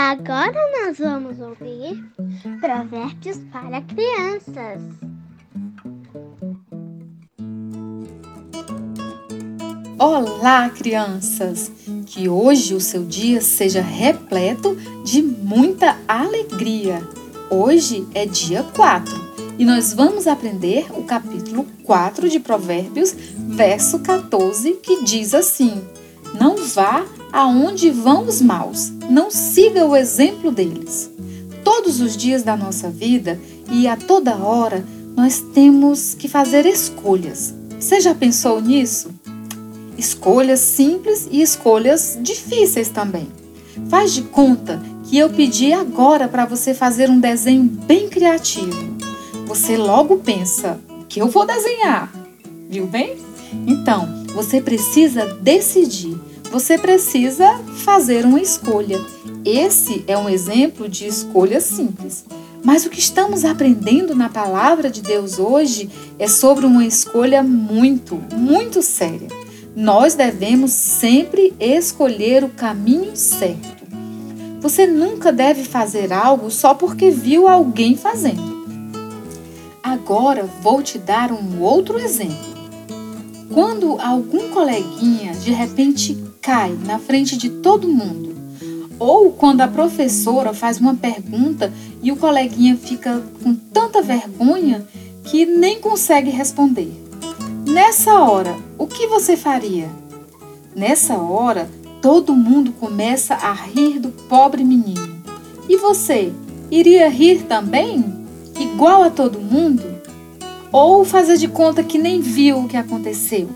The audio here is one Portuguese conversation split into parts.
Agora nós vamos ouvir Provérbios para Crianças. Olá, crianças! Que hoje o seu dia seja repleto de muita alegria. Hoje é dia 4 e nós vamos aprender o capítulo 4 de Provérbios, verso 14, que diz assim: Não vá aonde vão os maus, não siga o exemplo deles. Todos os dias da nossa vida e a toda hora nós temos que fazer escolhas. Você já pensou nisso? Escolhas simples e escolhas difíceis também. Faz de conta que eu pedi agora para você fazer um desenho bem criativo. Você logo pensa que eu vou desenhar, viu bem? Então, você precisa decidir você precisa fazer uma escolha. Esse é um exemplo de escolha simples. Mas o que estamos aprendendo na palavra de Deus hoje é sobre uma escolha muito, muito séria. Nós devemos sempre escolher o caminho certo. Você nunca deve fazer algo só porque viu alguém fazendo. Agora vou te dar um outro exemplo. Quando algum coleguinha de repente cai na frente de todo mundo. Ou quando a professora faz uma pergunta e o coleguinha fica com tanta vergonha que nem consegue responder. Nessa hora, o que você faria? Nessa hora, todo mundo começa a rir do pobre menino. E você, iria rir também? Igual a todo mundo? Ou fazer de conta que nem viu o que aconteceu?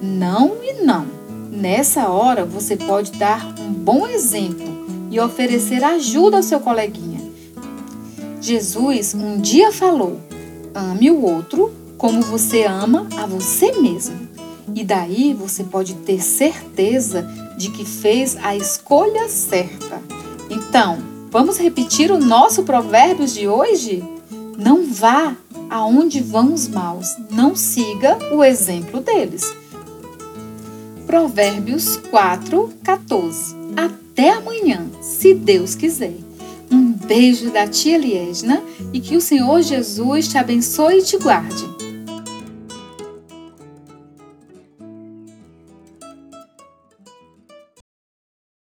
Não e não. Nessa hora, você pode dar um bom exemplo e oferecer ajuda ao seu coleguinha. Jesus um dia falou: ame o outro como você ama a você mesmo. E daí você pode ter certeza de que fez a escolha certa. Então, vamos repetir o nosso provérbios de hoje? Não vá aonde vão os maus, não siga o exemplo deles. Provérbios 4, 14. Até amanhã, se Deus quiser. Um beijo da tia Liesna e que o Senhor Jesus te abençoe e te guarde.